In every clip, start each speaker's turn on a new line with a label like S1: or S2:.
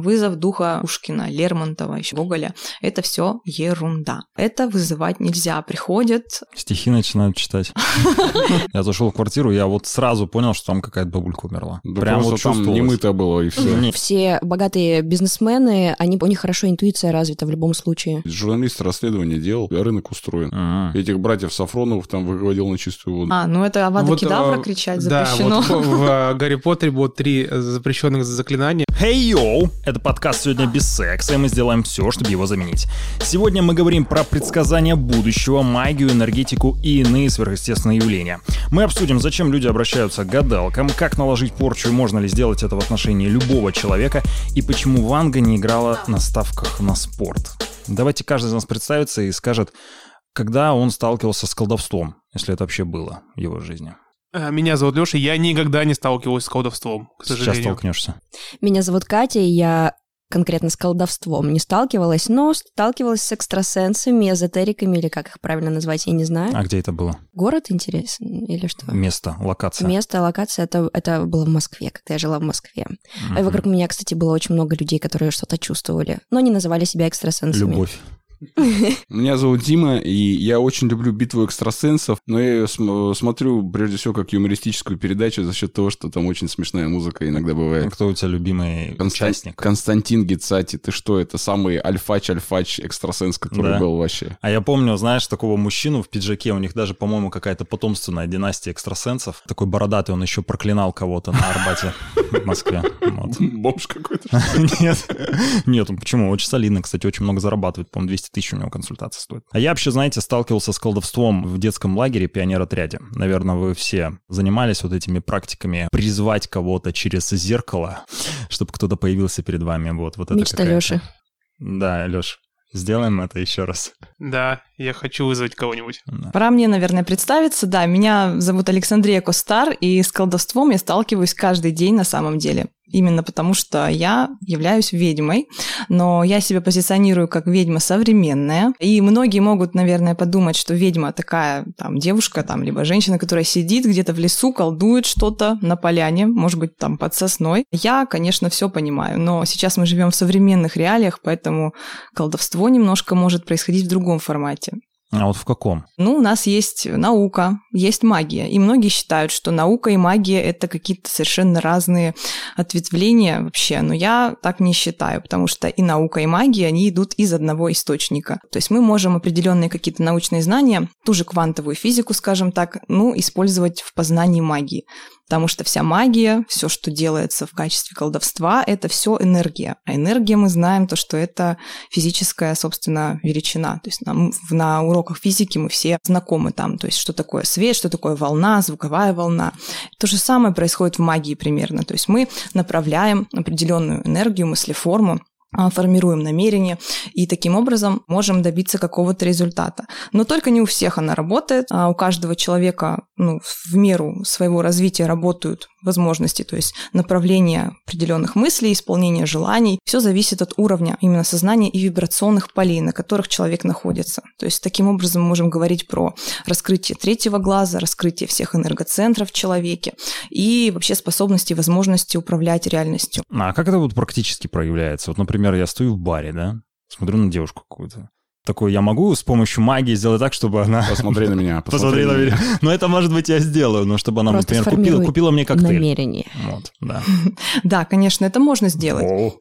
S1: вызов духа Пушкина, Лермонтова, еще Гоголя – это все ерунда. Это вызывать нельзя. Приходят...
S2: Стихи начинают читать. Я зашел в квартиру, я вот сразу понял, что там какая-то бабулька умерла.
S3: Прям вот там не мыто было, и все.
S4: Все богатые бизнесмены, они, у них хорошо интуиция развита в любом случае.
S3: Журналист расследование делал, рынок устроен. Этих братьев Сафроновых там выводил на чистую воду.
S1: А, ну это Авада Кедавра кричать запрещено.
S5: Да, вот в Гарри Поттере было три запрещенных заклинания.
S2: Hey, yo! Это подкаст «Сегодня без секса», и мы сделаем все, чтобы его заменить. Сегодня мы говорим про предсказания будущего, магию, энергетику и иные сверхъестественные явления. Мы обсудим, зачем люди обращаются к гадалкам, как наложить порчу и можно ли сделать это в отношении любого человека, и почему Ванга не играла на ставках на спорт. Давайте каждый из нас представится и скажет, когда он сталкивался с колдовством, если это вообще было в его жизни.
S5: Э, меня зовут Леша, я никогда не сталкивался с колдовством, к сожалению.
S2: Сейчас столкнешься.
S4: Меня зовут Катя, и я конкретно с колдовством не сталкивалась, но сталкивалась с экстрасенсами, эзотериками, или как их правильно назвать, я не знаю.
S2: А где это было?
S4: Город интересен или что?
S2: Место, локация.
S4: Место, локация, это, это было в Москве, когда я жила в Москве. Угу. И вокруг меня, кстати, было очень много людей, которые что-то чувствовали, но не называли себя экстрасенсами.
S2: Любовь.
S3: Меня зовут Дима, и я очень люблю битву экстрасенсов, но я ее см- смотрю прежде всего как юмористическую передачу за счет того, что там очень смешная музыка иногда бывает.
S2: А кто у тебя любимый Констан- участник?
S3: Константин Гицати, ты что, это самый альфач-альфач экстрасенс, который да. был вообще.
S2: А я помню, знаешь, такого мужчину в пиджаке, у них даже, по-моему, какая-то потомственная династия экстрасенсов. Такой бородатый, он еще проклинал кого-то на Арбате в Москве.
S3: Бомж какой-то?
S2: Нет. Нет, почему? Очень солидно, кстати, очень много зарабатывает, по-моему, 200 тысяч у него консультация стоит. А я вообще, знаете, сталкивался с колдовством в детском лагере пионер-отряде. Наверное, вы все занимались вот этими практиками призвать кого-то через зеркало, чтобы кто-то появился перед вами. Вот, вот это
S4: Мечта Лёши.
S2: Да, Лёш, Сделаем это еще раз.
S5: Да, я хочу вызвать кого-нибудь.
S1: Да. Пора мне, наверное, представиться. Да, меня зовут Александрия Костар, и с колдовством я сталкиваюсь каждый день на самом деле именно потому, что я являюсь ведьмой, но я себя позиционирую как ведьма современная, и многие могут, наверное, подумать, что ведьма такая там девушка, там, либо женщина, которая сидит где-то в лесу, колдует что-то на поляне, может быть, там под сосной. Я, конечно, все понимаю, но сейчас мы живем в современных реалиях, поэтому колдовство немножко может происходить в другом формате.
S2: А вот в каком?
S1: Ну, у нас есть наука, есть магия. И многие считают, что наука и магия – это какие-то совершенно разные ответвления вообще. Но я так не считаю, потому что и наука, и магия, они идут из одного источника. То есть мы можем определенные какие-то научные знания, ту же квантовую физику, скажем так, ну, использовать в познании магии потому что вся магия, все, что делается в качестве колдовства, это все энергия. А энергия мы знаем то, что это физическая, собственно, величина. То есть на, на уроках физики мы все знакомы там, то есть что такое свет, что такое волна, звуковая волна. То же самое происходит в магии примерно. То есть мы направляем определенную энергию, мыслеформу формируем намерение и таким образом можем добиться какого-то результата. Но только не у всех она работает, а у каждого человека ну, в меру своего развития работают возможности, то есть направление определенных мыслей, исполнение желаний. Все зависит от уровня именно сознания и вибрационных полей, на которых человек находится. То есть таким образом мы можем говорить про раскрытие третьего глаза, раскрытие всех энергоцентров в человеке и вообще способности и возможности управлять реальностью.
S2: А как это вот практически проявляется? Вот, например, я стою в баре, да, смотрю на девушку какую-то такой, я могу с помощью магии сделать так, чтобы она...
S3: Посмотри на меня.
S2: Посмотри, на меня. Ну, это, может быть, я сделаю, но чтобы она,
S4: Просто
S2: например, купила, купила мне коктейль.
S4: намерение.
S2: Вот, да.
S1: Да, конечно, это можно сделать.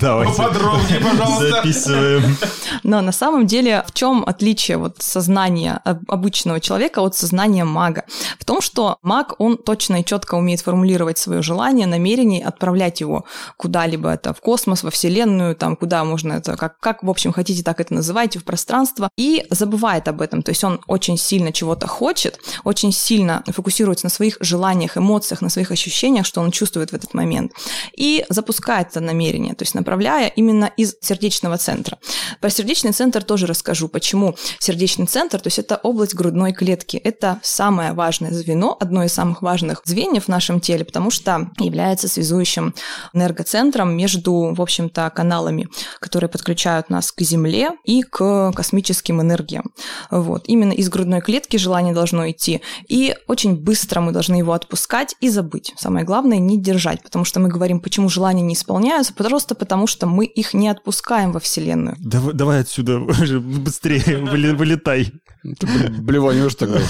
S2: Давайте.
S3: Подробнее, пожалуйста.
S2: Записываем.
S1: Но на самом деле в чем отличие вот сознания обычного человека от сознания мага? В том, что маг, он точно и четко умеет формулировать свое желание, намерение, отправлять его куда-либо, это в космос, во Вселенную, там, куда можно это, как, как в общем, хотите, так это называйте в пространство, и забывает об этом. То есть он очень сильно чего-то хочет, очень сильно фокусируется на своих желаниях, эмоциях, на своих ощущениях, что он чувствует в этот момент, и запускает это намерение, то есть направляя именно из сердечного центра. Про сердечный центр тоже расскажу, почему сердечный центр, то есть это область грудной клетки, это самое важное звено, одно из самых важных звеньев в нашем теле, потому что является связующим энергоцентром между, в общем-то, каналами, которые подключают нас к Земле и к космическим энергиям. Вот. Именно из грудной клетки желание должно идти, и очень быстро мы должны его отпускать и забыть. Самое главное – не держать, потому что мы говорим, почему желания не исполняются, просто потому что мы их не отпускаем во Вселенную.
S2: Давай, давай отсюда быстрее, вылетай.
S3: Блеванешь тогда.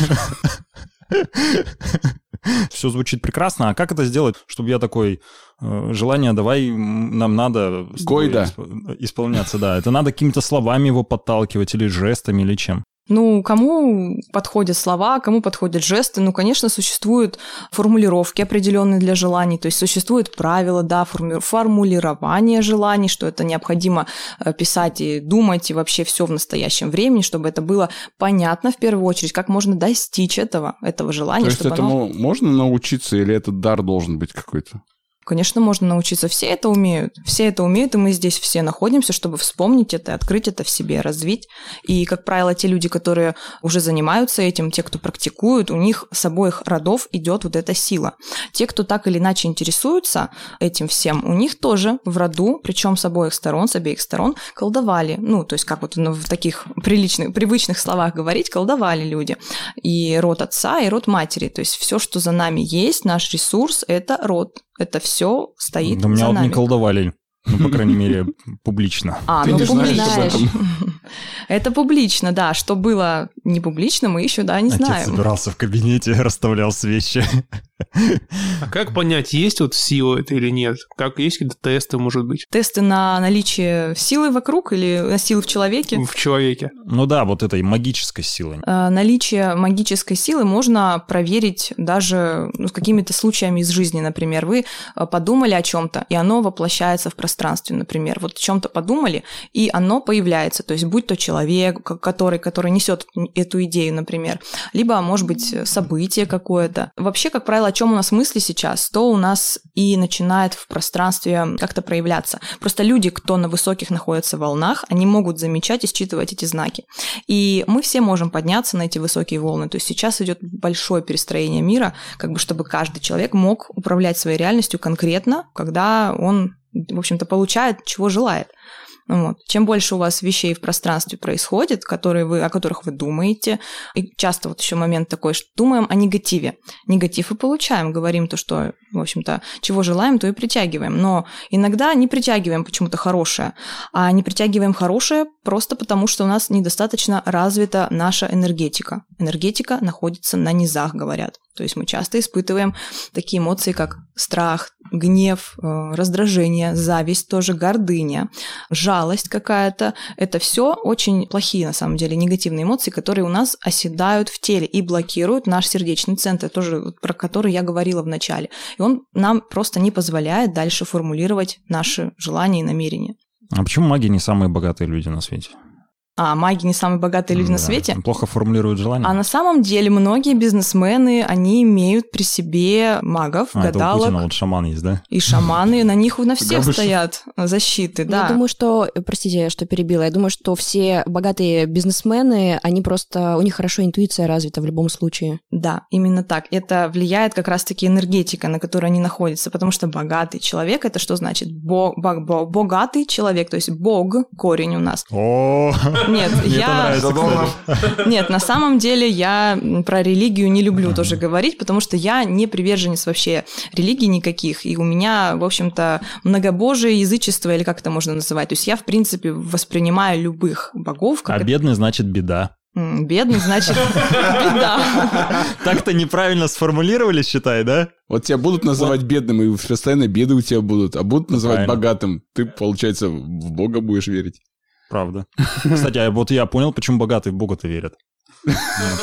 S2: Все звучит прекрасно. А как это сделать, чтобы я такой, э, желание, давай, нам надо...
S3: Гойда.
S2: Исполняться, да. Это надо какими-то словами его подталкивать или жестами, или чем?
S1: Ну, кому подходят слова, кому подходят жесты? Ну, конечно, существуют формулировки определенные для желаний, то есть существуют правила, да, формулирование желаний, что это необходимо э, писать и думать, и вообще все в настоящем времени, чтобы это было понятно в первую очередь, как можно достичь этого, этого желания.
S3: То есть этому оно... можно научиться или этот дар должен быть какой-то?
S1: Конечно, можно научиться. Все это умеют. Все это умеют, и мы здесь все находимся, чтобы вспомнить это, открыть это в себе, развить. И, как правило, те люди, которые уже занимаются этим, те, кто практикуют, у них с обоих родов идет вот эта сила. Те, кто так или иначе интересуются этим всем, у них тоже в роду, причем с обоих сторон, с обеих сторон, колдовали. Ну, то есть, как вот в таких приличных, привычных словах говорить, колдовали люди. И род отца, и род матери. То есть, все, что за нами есть, наш ресурс, это род это все стоит
S2: да, меня
S1: за
S2: вот
S1: нами.
S2: не колдовали. Ну, по крайней мере, публично.
S1: А,
S3: Ты
S1: ну
S3: не знаешь
S1: публично.
S3: об этом?
S1: Это публично, да. Что было не публично, мы еще, да, не
S2: Отец
S1: знаем.
S2: собирался в кабинете, расставлял свечи.
S5: А как понять, есть вот сила это или нет? Как есть какие-то тесты, может быть,
S1: Тесты на наличие силы вокруг или на силы в человеке?
S5: в человеке?
S2: Ну да, вот этой магической силой.
S1: Э, Наличие магической силы можно проверить даже ну, с какими-то случаями из жизни, например. Вы э, подумали о чем-то, и оно воплощается в пространстве, например. Вот о чем-то подумали, и оно появляется. То есть будь то человек, который, который несет эту идею, например, либо, может быть, событие какое-то. Вообще, как правило, о чем у нас мысли сейчас, то у нас и начинает в пространстве как-то проявляться. Просто люди, кто на высоких находятся волнах, они могут замечать и считывать эти знаки. И мы все можем подняться на эти высокие волны. То есть сейчас идет большое перестроение мира, как бы чтобы каждый человек мог управлять своей реальностью конкретно, когда он, в общем-то, получает, чего желает. Вот. Чем больше у вас вещей в пространстве происходит, которые вы, о которых вы думаете, и часто вот еще момент такой, что думаем о негативе. Негатив и получаем, говорим то, что, в общем-то, чего желаем, то и притягиваем. Но иногда не притягиваем почему-то хорошее, а не притягиваем хорошее просто потому, что у нас недостаточно развита наша энергетика. Энергетика находится на низах, говорят. То есть мы часто испытываем такие эмоции, как страх, гнев, э, раздражение, зависть, тоже гордыня, жалость какая-то. Это все очень плохие, на самом деле, негативные эмоции, которые у нас оседают в теле и блокируют наш сердечный центр, тоже про который я говорила в начале. И он нам просто не позволяет дальше формулировать наши желания и намерения.
S2: А почему маги не самые богатые люди на свете?
S1: А маги не самые богатые люди на
S2: Да.
S1: свете?
S2: Плохо формулируют желания?
S1: А на самом деле многие бизнесмены, они имеют при себе магов,
S2: А, это у
S1: гадалок
S2: Путина вот шаман есть, да?
S1: и шаманы. На них на всех стоят защиты, да.
S4: Я думаю, что, простите, что перебила, я думаю, что все богатые бизнесмены, они просто, у них хорошо интуиция развита в любом случае.
S1: Да, именно так. Это влияет как раз-таки энергетика, на которой они находятся, потому что богатый человек, это что значит? Бо- бо- бо- богатый человек, то есть бог, корень у нас.
S2: О,
S1: Нет, я... Нет, на самом деле я про религию не люблю тоже говорить, потому что я не приверженец вообще религий никаких, и у меня, в общем-то, многобожие, язычество, или как это можно называть. То есть я, в принципе, воспринимаю любых богов как
S2: А бедный значит беда.
S1: Бедный, значит, беда.
S2: Так-то неправильно сформулировали, считай, да?
S3: Вот тебя будут называть бедным, и постоянно беды у тебя будут, а будут называть богатым. Ты, получается, в Бога будешь верить.
S2: Правда. Кстати, а вот я понял, почему богатые в Бога-то верят. Ну,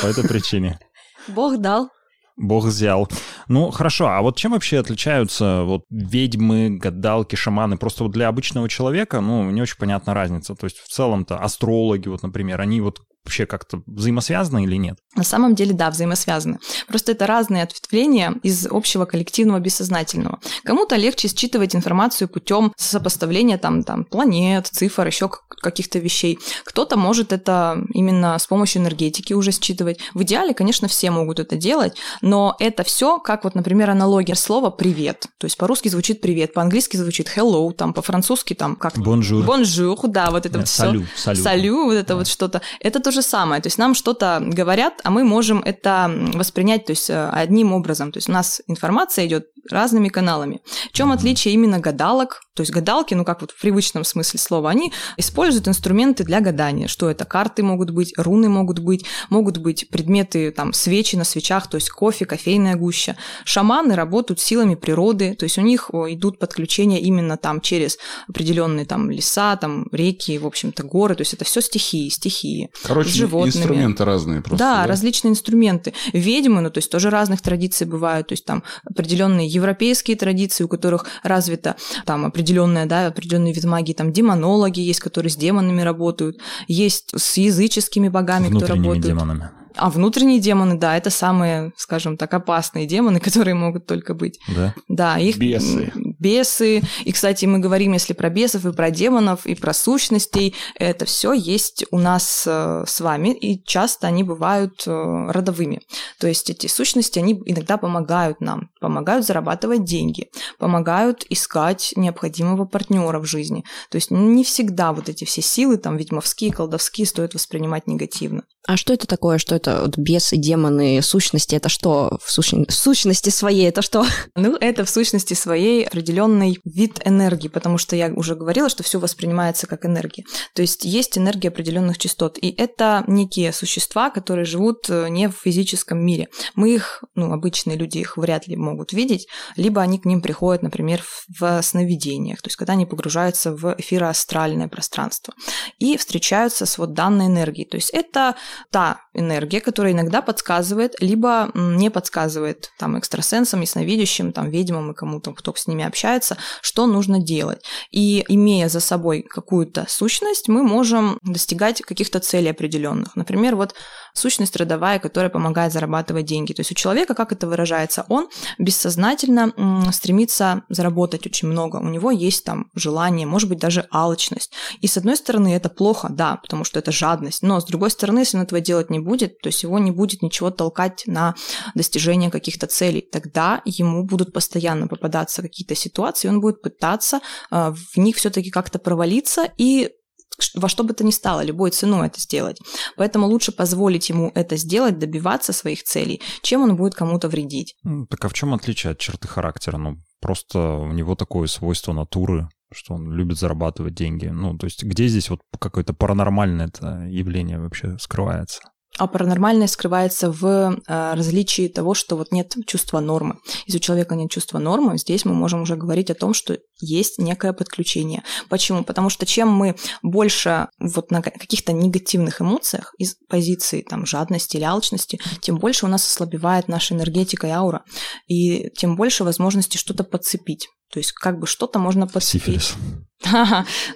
S2: По этой причине.
S4: Бог дал.
S2: Бог взял. Ну, хорошо, а вот чем вообще отличаются вот ведьмы, гадалки, шаманы? Просто вот для обычного человека, ну, не очень понятна разница. То есть в целом-то астрологи, вот, например, они вот вообще как-то взаимосвязаны или нет?
S1: На самом деле, да, взаимосвязаны. Просто это разные ответвления из общего коллективного бессознательного. Кому-то легче считывать информацию путем сопоставления там, там, планет, цифр, еще каких-то вещей. Кто-то может это именно с помощью энергетики уже считывать. В идеале, конечно, все могут это делать, но это все, как вот, например, аналогия слова «привет». То есть по-русски звучит «привет», по-английски звучит «hello», там по-французски там как...
S2: Bonjour.
S1: Bonjour, да, вот это
S2: Да,
S1: вот
S2: салю,
S1: все.
S2: salut.
S1: Salut, вот это вот что-то. Это то же самое. То есть нам что-то говорят, а мы можем это воспринять то есть, э, одним образом. То есть у нас информация идет разными каналами. В чем отличие именно гадалок? То есть гадалки, ну как вот в привычном смысле слова, они используют инструменты для гадания. Что это? Карты могут быть, руны могут быть, могут быть предметы, там, свечи на свечах, то есть кофе, кофейная гуща. Шаманы работают силами природы, то есть у них идут подключения именно там через определенные там леса, там реки, в общем-то горы, то есть это все стихии, стихии.
S3: Короче,
S1: с животными.
S3: инструменты разные просто.
S1: Да, различные инструменты. Ведьмы, ну, то есть тоже разных традиций бывают, то есть там определенные европейские традиции, у которых развита там определенная, да, определенный вид магии, там демонологи есть, которые с демонами работают, есть с языческими богами, кто работают.
S2: демонами.
S1: А внутренние демоны, да, это самые, скажем так, опасные демоны, которые могут только быть.
S2: Да?
S1: Да, их
S3: Бесы.
S1: бесы. И, кстати, мы говорим, если про бесов и про демонов, и про сущностей, это все есть у нас э, с вами, и часто они бывают э, родовыми. То есть эти сущности, они иногда помогают нам, помогают зарабатывать деньги, помогают искать необходимого партнера в жизни. То есть не всегда вот эти все силы, там, ведьмовские, колдовские, стоит воспринимать негативно.
S4: А что это такое? Что это вот бесы, демоны, сущности? Это что в, сущ- в сущности своей? Это что?
S1: Ну, это в сущности своей определенный вид энергии, потому что я уже говорила, что все воспринимается как энергия. То есть есть энергия определенных частот, и это некие существа, которые живут э, не в физическом мире. Мы их, ну, обычные люди их вряд ли могут видеть, либо они к ним приходят, например, в сновидениях, то есть когда они погружаются в эфироастральное пространство и встречаются с вот данной энергией. То есть это та энергия, которая иногда подсказывает, либо не подсказывает там экстрасенсам, ясновидящим, там ведьмам и кому-то, кто с ними общается, что нужно делать. И имея за собой какую-то сущность, мы можем достигать каких-то целей определенных. Например, вот сущность родовая, которая помогает зарабатывать деньги. То есть у человека, как это выражается, он бессознательно стремится заработать очень много. У него есть там желание, может быть, даже алчность. И с одной стороны, это плохо, да, потому что это жадность. Но с другой стороны, если он этого делать не будет, то есть его не будет ничего толкать на достижение каких-то целей. Тогда ему будут постоянно попадаться какие-то ситуации, и он будет пытаться э, в них все-таки как-то провалиться и во что бы то ни стало, любой ценой это сделать. Поэтому лучше позволить ему это сделать, добиваться своих целей, чем он будет кому-то вредить.
S2: Так а в чем отличие от черты характера? Ну, просто у него такое свойство натуры, что он любит зарабатывать деньги. Ну, то есть где здесь вот какое-то паранормальное это явление вообще скрывается?
S1: А паранормальное скрывается в э, различии того, что вот нет чувства нормы. Если у человека нет чувства нормы, здесь мы можем уже говорить о том, что есть некое подключение. Почему? Потому что чем мы больше вот на каких-то негативных эмоциях из позиции там жадности или алчности, тем больше у нас ослабевает наша энергетика и аура, и тем больше возможности что-то подцепить. То есть как бы что-то можно подцепить.
S2: Сифилис.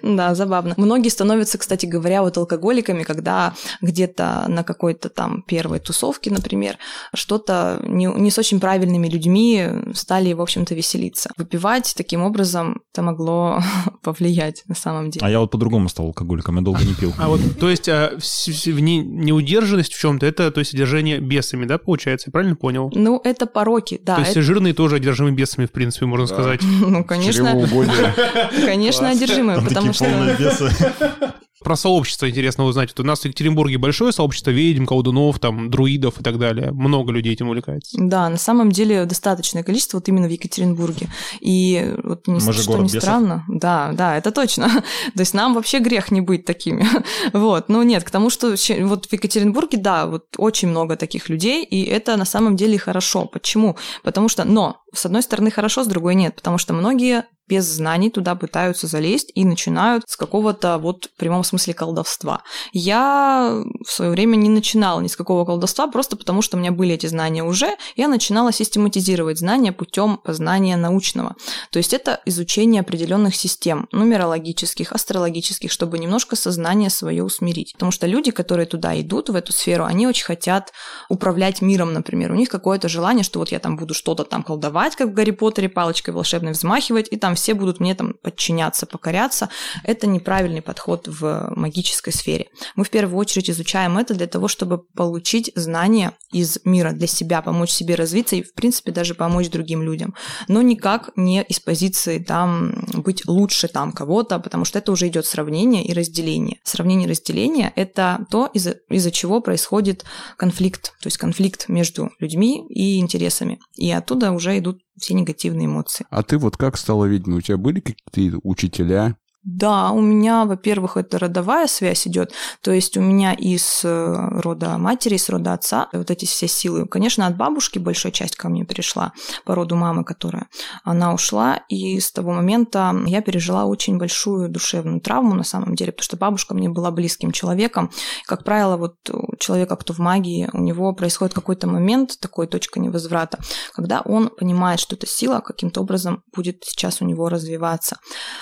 S1: Да, забавно. Многие становятся, кстати говоря, вот алкоголиками, когда где-то на какой-то там первой тусовке, например, что-то не, не с очень правильными людьми стали, в общем-то, веселиться. Выпивать таким образом это могло повлиять на самом деле.
S2: А я вот по-другому стал алкоголиком, я долго не пил.
S5: А вот, то есть, а, вс- в не- неудержанность в чем-то, это, то есть, одержание бесами, да, получается? Я правильно понял?
S1: Ну, это пороки, да.
S5: то есть,
S1: это-
S5: жирные тоже одержимы бесами, в принципе, можно
S3: Да.
S5: сказать.
S1: ну, конечно, конечно, одержимые, потому что...
S5: Про сообщество интересно узнать. Вот у нас в Екатеринбурге большое сообщество ведьм, колдунов, там, друидов и так далее. Много людей этим увлекается.
S1: Да, на самом деле достаточное количество вот именно в Екатеринбурге. И вот не,
S2: Мы же
S1: что
S2: город
S1: не
S2: бесов.
S1: странно. Да, да, это точно. То есть нам вообще грех не быть такими. Вот, ну нет, к тому, что вот в Екатеринбурге, да, вот очень много таких людей, и это на самом деле хорошо. Почему? Потому что, но с одной стороны хорошо, с другой нет, потому что многие без знаний туда пытаются залезть и начинают с какого-то вот в прямом смысле колдовства. Я в свое время не начинала ни с какого колдовства, просто потому что у меня были эти знания уже, я начинала систематизировать знания путем познания научного. То есть это изучение определенных систем, нумерологических, астрологических, чтобы немножко сознание свое усмирить. Потому что люди, которые туда идут, в эту сферу, они очень хотят управлять миром, например. У них какое-то желание, что вот я там буду что-то там колдовать, как в Гарри Поттере, палочкой волшебной взмахивать, и там все будут мне там подчиняться, покоряться. Это неправильный подход в магической сфере. Мы в первую очередь изучаем это для того, чтобы получить знания из мира для себя, помочь себе развиться и, в принципе, даже помочь другим людям. Но никак не из позиции там быть лучше там кого-то, потому что это уже идет сравнение и разделение. Сравнение и разделение – это то, из-за, из-за чего происходит конфликт, то есть конфликт между людьми и интересами. И оттуда уже идут все негативные эмоции.
S3: А ты вот как стала ведьмой? У тебя были какие-то учителя?
S1: Да, у меня, во-первых, это родовая связь идет, то есть у меня из э, рода матери, из рода отца вот эти все силы. Конечно, от бабушки большая часть ко мне перешла, по роду мамы, которая она ушла, и с того момента я пережила очень большую душевную травму на самом деле, потому что бабушка мне была близким человеком. Как правило, вот у человека, кто в магии, у него происходит какой-то момент, такой точка невозврата, когда он понимает, что эта сила каким-то образом будет сейчас у него развиваться.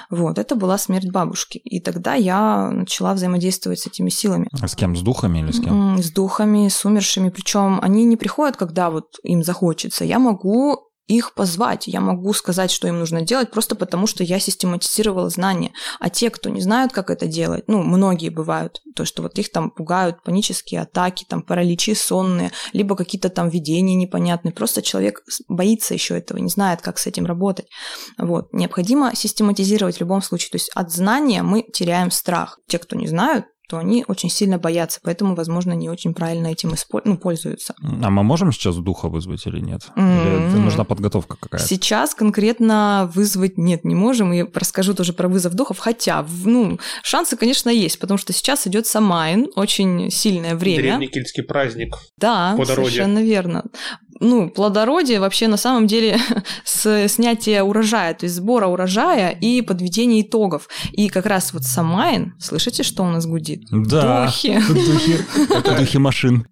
S1: Вот, это была смерть бабушки. И тогда я начала взаимодействовать с этими силами.
S2: А с кем? С духами или с кем?
S1: С духами, с умершими. Причем они не приходят, когда вот им захочется. Я могу их позвать. Я могу сказать, что им нужно делать, просто потому что я систематизировала знания. А те, кто не знают, как это делать, ну, многие бывают, то, что вот их там пугают панические атаки, там параличи сонные, либо какие-то там видения непонятные. Просто человек боится еще этого, не знает, как с этим работать. Вот. Необходимо систематизировать в любом случае. То есть от знания мы теряем страх. Те, кто не знают, то они очень сильно боятся, поэтому, возможно, не очень правильно этим использ... ну, пользуются.
S2: А мы можем сейчас духа вызвать или нет? Mm-hmm. Или нужна подготовка какая-то?
S1: Сейчас конкретно вызвать нет, не можем. И расскажу тоже про вызов духов, хотя, ну, шансы, конечно, есть, потому что сейчас идет Самайн, очень сильное время.
S5: Древний кельтский праздник.
S1: Да, совершенно верно ну, плодородие вообще на самом деле с снятия урожая, то есть сбора урожая и подведения итогов. И как раз вот Самайн, слышите, что у нас гудит?
S2: Да,
S1: духи.
S2: духи. Это духи машин.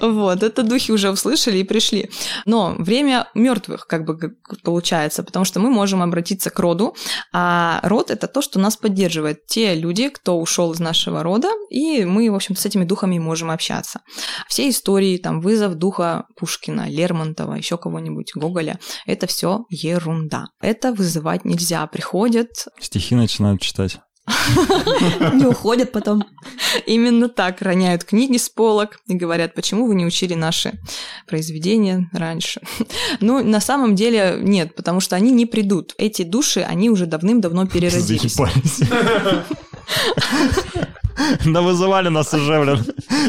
S1: Вот, это духи уже услышали и пришли. Но время мертвых, как бы получается, потому что мы можем обратиться к роду, а род это то, что нас поддерживает. Те люди, кто ушел из нашего рода, и мы, в общем с этими духами можем общаться. Все истории, там, вызов духа Пушкина, Лермонтова, еще кого-нибудь, Гоголя, это все ерунда. Это вызывать нельзя. Приходят...
S2: Стихи начинают читать.
S4: Не уходят потом.
S1: Именно так роняют книги с полок и говорят, почему вы не учили наши произведения раньше. Ну, на самом деле нет, потому что они не придут. Эти души, они уже давным-давно переродились.
S2: Да вызывали нас уже, блин.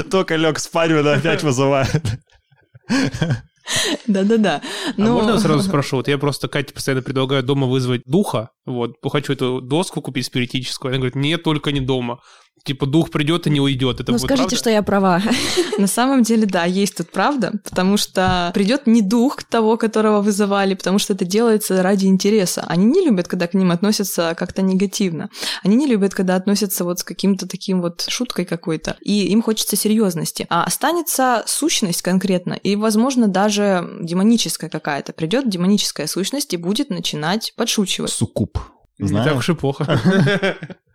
S2: Только лег спать, блин, опять вызывают.
S1: Да-да-да.
S5: Но... А можно я сразу спрошу? Вот я просто Кате постоянно предлагаю дома вызвать духа, вот, хочу эту доску купить спиритическую, она говорит, нет, только не дома типа дух придет и не уйдет. Это
S4: ну, скажите, правда? что я права.
S1: На самом деле, да, есть тут правда, потому что придет не дух того, которого вызывали, потому что это делается ради интереса. Они не любят, когда к ним относятся как-то негативно. Они не любят, когда относятся вот с каким-то таким вот шуткой какой-то. И им хочется серьезности. А останется сущность конкретно, и, возможно, даже демоническая какая-то. Придет демоническая сущность и будет начинать подшучивать.
S2: Суккуб.
S5: Знаешь? Не так уж и плохо.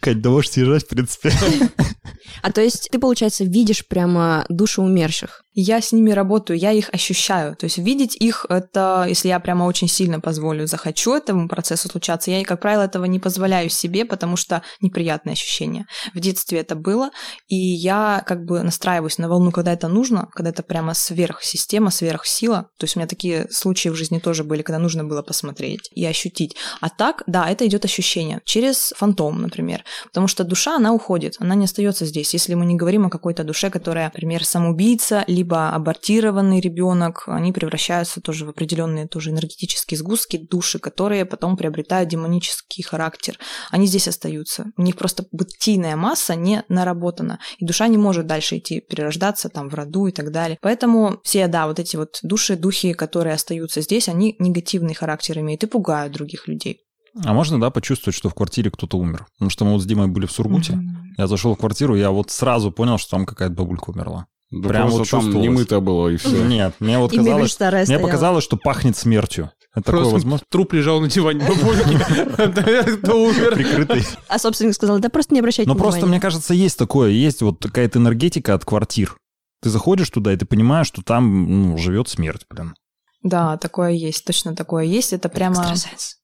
S2: Кать, да можешь съезжать, в принципе.
S4: А то есть ты, получается, видишь прямо души умерших?
S1: я с ними работаю, я их ощущаю. То есть видеть их, это, если я прямо очень сильно позволю, захочу этому процессу случаться, я, как правило, этого не позволяю себе, потому что неприятные ощущения. В детстве это было, и я как бы настраиваюсь на волну, когда это нужно, когда это прямо сверхсистема, сверхсила. То есть у меня такие случаи в жизни тоже были, когда нужно было посмотреть и ощутить. А так, да, это идет ощущение через фантом, например. Потому что душа, она уходит, она не остается здесь. Если мы не говорим о какой-то душе, которая, например, самоубийца, либо абортированный ребенок, они превращаются тоже в определенные тоже энергетические сгустки, души, которые потом приобретают демонический характер. Они здесь остаются. У них просто бытийная масса не наработана, и душа не может дальше идти перерождаться там в роду и так далее. Поэтому все, да, вот эти вот души, духи, которые остаются здесь, они негативный характер имеют и пугают других людей.
S2: А можно, да, почувствовать, что в квартире кто-то умер? Потому что мы вот с Димой были в Сургуте. Mm-hmm. Я зашел в квартиру, я вот сразу понял, что там какая-то бабулька умерла.
S3: Да Прям вот там не мыто было, и все.
S2: Нет, мне вот казалось, мне показалось, что пахнет смертью. Это
S5: такое возможно? Труп лежал на диване бабульки. Кто умер?
S2: Прикрытый.
S4: А собственник сказал, да просто не обращайте
S2: внимания. Но просто, мне кажется, есть такое, есть вот какая-то энергетика от квартир. Ты заходишь туда, и ты понимаешь, что там ну, живет смерть, блин.
S1: Да, такое есть, точно такое есть. Это прямо...
S4: Экстрасенс.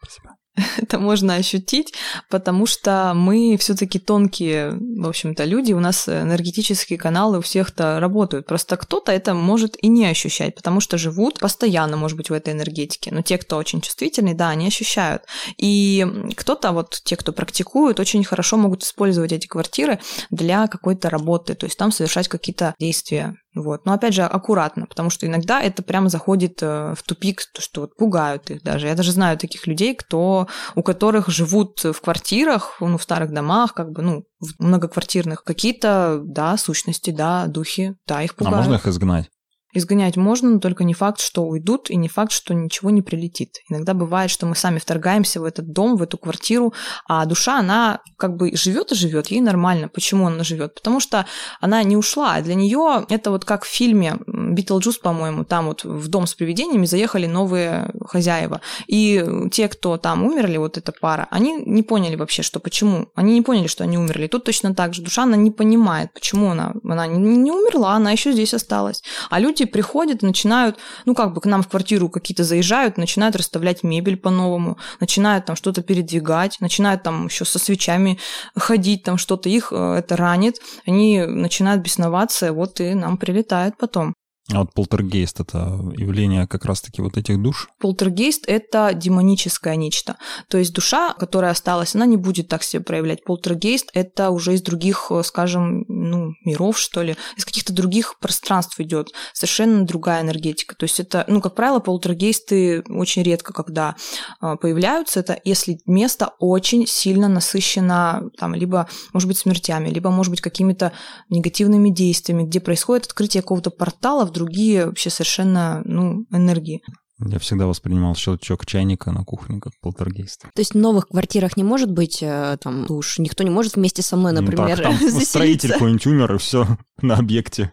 S2: Спасибо.
S1: это можно ощутить, потому что мы все-таки тонкие, в общем-то, люди, у нас энергетические каналы у всех-то работают. Просто кто-то это может и не ощущать, потому что живут постоянно, может быть, в этой энергетике. Но те, кто очень чувствительный, да, они ощущают. И кто-то, вот те, кто практикуют, очень хорошо могут использовать эти квартиры для какой-то работы, то есть там совершать какие-то действия вот. Но опять же, аккуратно, потому что иногда это прямо заходит э, в тупик, то, что вот пугают их даже. Я даже знаю таких людей, кто, у которых живут в квартирах, ну, в старых домах, как бы, ну, в многоквартирных, какие-то, да, сущности, да, духи, да, их пугают.
S2: А можно их изгнать?
S1: Изгонять можно, но только не факт, что уйдут, и не факт, что ничего не прилетит. Иногда бывает, что мы сами вторгаемся в этот дом, в эту квартиру, а душа, она как бы живет и живет, ей нормально. Почему она живет? Потому что она не ушла, а для нее это вот как в фильме Битлджус, по-моему, там вот в дом с привидениями заехали новые хозяева. И те, кто там умерли, вот эта пара, они не поняли вообще, что почему. Они не поняли, что они умерли. тут точно так же. Душа, она не понимает, почему она, она не, не умерла, она еще здесь осталась. А люди люди приходят начинают, ну, как бы к нам в квартиру какие-то заезжают, начинают расставлять мебель по-новому, начинают там что-то передвигать, начинают там еще со свечами ходить, там что-то их э, это ранит, они начинают бесноваться, вот и нам прилетает потом.
S2: А вот полтергейст – это явление как раз-таки вот этих душ?
S1: Полтергейст – это демоническое нечто. То есть душа, которая осталась, она не будет так себя проявлять. Полтергейст – это уже из других, скажем, ну, миров, что ли, из каких-то других пространств идет. Совершенно другая энергетика. То есть это, ну, как правило, полтергейсты очень редко когда а, появляются. Это если место очень сильно насыщено там, либо, может быть, смертями, либо, может быть, какими-то негативными действиями, где происходит открытие какого-то портала в другие вообще совершенно, ну, энергии.
S2: Я всегда воспринимал щелчок чайника на кухне как полтергейст.
S4: То есть в новых квартирах не может быть э, там душ? Никто не может вместе со мной, например, ну, так,
S2: там строитель какой-нибудь умер, и все на объекте.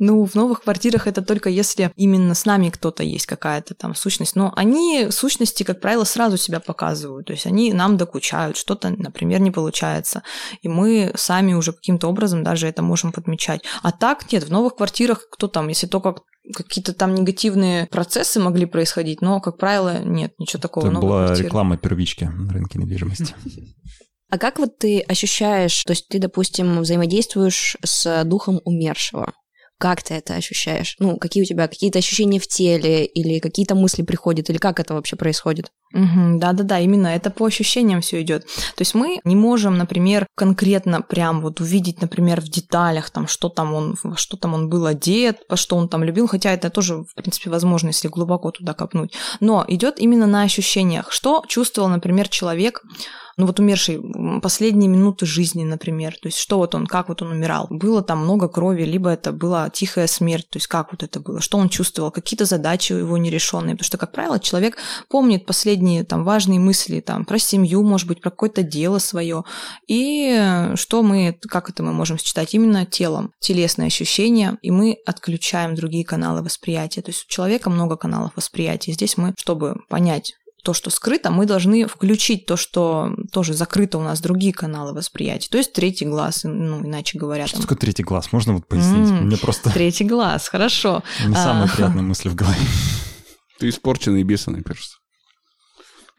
S1: Ну, в новых квартирах это только если именно с нами кто-то есть какая-то там сущность. Но они, сущности, как правило, сразу себя показывают. То есть они нам докучают, что-то, например, не получается. И мы сами уже каким-то образом даже это можем подмечать. А так нет, в новых квартирах кто там, если только какие-то там негативные процессы могли происходить, но, как правило, нет, ничего такого.
S2: Это была квартиры. реклама первички на рынке недвижимости.
S4: А как вот ты ощущаешь, то есть ты, допустим, взаимодействуешь с духом умершего? Как ты это ощущаешь? Ну, какие у тебя какие-то ощущения в теле или какие-то мысли приходят, или как это вообще происходит?
S1: Угу, да-да-да, именно это по ощущениям все идет. То есть мы не можем, например, конкретно прям вот увидеть, например, в деталях, там, что там он, что там он был одет, по что он там любил, хотя это тоже, в принципе, возможно, если глубоко туда копнуть. Но идет именно на ощущениях. Что чувствовал, например, человек ну вот умерший последние минуты жизни, например, то есть что вот он, как вот он умирал. Было там много крови, либо это была тихая смерть, то есть как вот это было, что он чувствовал, какие-то задачи его нерешенные, потому что, как правило, человек помнит последние там важные мысли там про семью, может быть, про какое-то дело свое, и что мы, как это мы можем считать, именно телом, телесные ощущения, и мы отключаем другие каналы восприятия, то есть у человека много каналов восприятия, здесь мы, чтобы понять, то, что скрыто, мы должны включить то, что тоже закрыто у нас, другие каналы восприятия. То есть третий глаз, ну, иначе говоря.
S2: Что там... такое третий глаз? Можно вот пояснить? Mm, Мне просто...
S1: Третий глаз, хорошо.
S2: Не самые а... приятные мысли в голове.
S3: Ты испорченный и бесаный перст.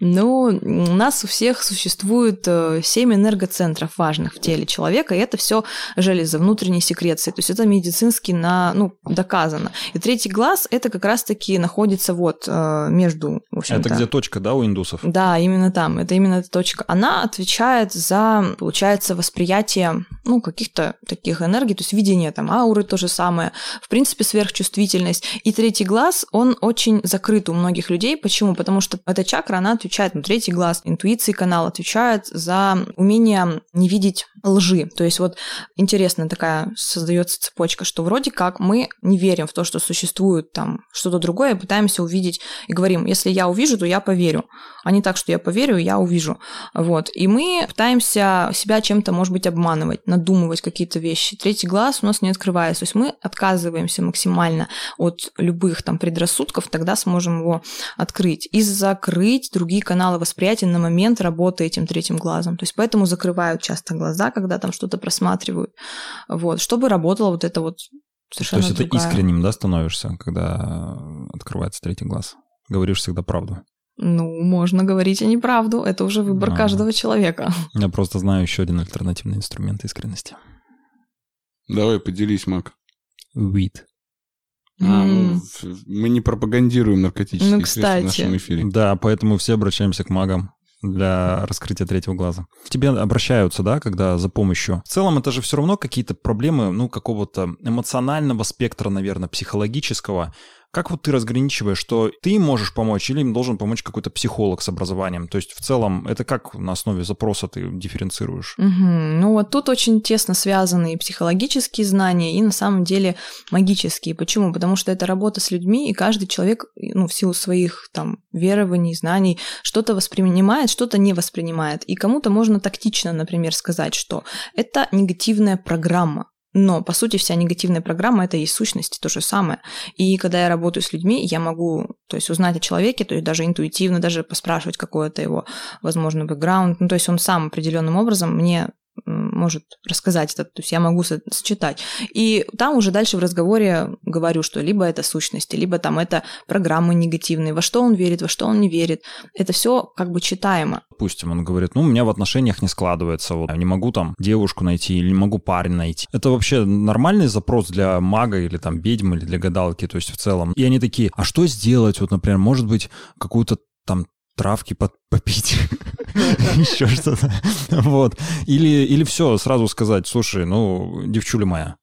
S1: Ну, у нас у всех существует э, семь энергоцентров важных в теле человека, и это все железы, внутренней секреции. То есть это медицински на, ну, доказано. И третий глаз это как раз-таки находится вот э, между, в
S2: Это где точка, да, у индусов?
S1: Да, именно там. Это именно эта точка. Она отвечает за, получается, восприятие ну, каких-то таких энергий, то есть видение там ауры то же самое, в принципе, сверхчувствительность. И третий глаз, он очень закрыт у многих людей. Почему? Потому что эта чакра, она отвечает, ну, третий глаз, интуиции канал отвечает за умение не видеть лжи. То есть вот интересная такая создается цепочка, что вроде как мы не верим в то, что существует там что-то другое, пытаемся увидеть и говорим, если я увижу, то я поверю, а не так, что я поверю, я увижу. Вот. И мы пытаемся себя чем-то, может быть, обманывать, надумывать какие-то вещи. Третий глаз у нас не открывается. То есть мы отказываемся максимально от любых там предрассудков, тогда сможем его открыть. И закрыть другие каналы восприятия на момент работы этим третьим глазом. То есть поэтому закрывают часто глаза, когда там что-то просматривают. Вот. Чтобы работала вот это вот совершенно
S2: То есть это
S1: другая...
S2: искренним, да, становишься, когда открывается третий глаз? Говоришь всегда правду.
S1: Ну, можно говорить и неправду. Это уже выбор
S2: А.
S1: каждого человека.
S2: Я просто знаю еще один альтернативный инструмент искренности.
S3: Давай, поделись, Мак.
S2: Weed.
S3: А, мы не пропагандируем наркотические
S1: Ну,
S3: средства в
S1: кстати.
S3: нашем эфире.
S2: Да, поэтому все обращаемся к магам для раскрытия третьего глаза. К тебе обращаются, да, когда за помощью. В целом это же все равно какие-то проблемы, ну, какого-то эмоционального спектра, наверное, психологического. Как вот ты разграничиваешь, что ты им можешь помочь или им должен помочь какой-то психолог с образованием? То есть в целом это как на основе запроса ты дифференцируешь?
S1: Мгм. Ну вот тут очень тесно связаны и психологические знания, и на самом деле магические. Почему? Потому что это работа с людьми, и каждый человек, ну, в силу своих там верований, знаний, что-то воспринимает, что-то не воспринимает. И кому-то можно тактично, например, сказать, что это негативная программа. Но, по сути, вся негативная программа – это и сущности то же самое. И когда я работаю с людьми, я могу то есть, узнать о человеке, то есть даже интуитивно, даже поспрашивать какой-то его, возможно, бэкграунд. Ну, то есть он сам определенным образом мне может рассказать это, то есть я могу со- сочетать. И там уже дальше в разговоре говорю, что либо это сущности, либо там это программы негативные, во что он верит, во что он не верит. Это все как бы читаемо.
S2: Допустим, он говорит, ну, у меня в отношениях не складывается, вот, я не могу там девушку найти или не могу парня найти. Это вообще нормальный запрос для мага или там ведьмы или для гадалки, то есть в целом. И они такие, а что сделать? Вот, например, может быть, какую-то там травки под- попить, еще что-то. Вот. Или, или все, сразу сказать, слушай, ну, девчуля моя,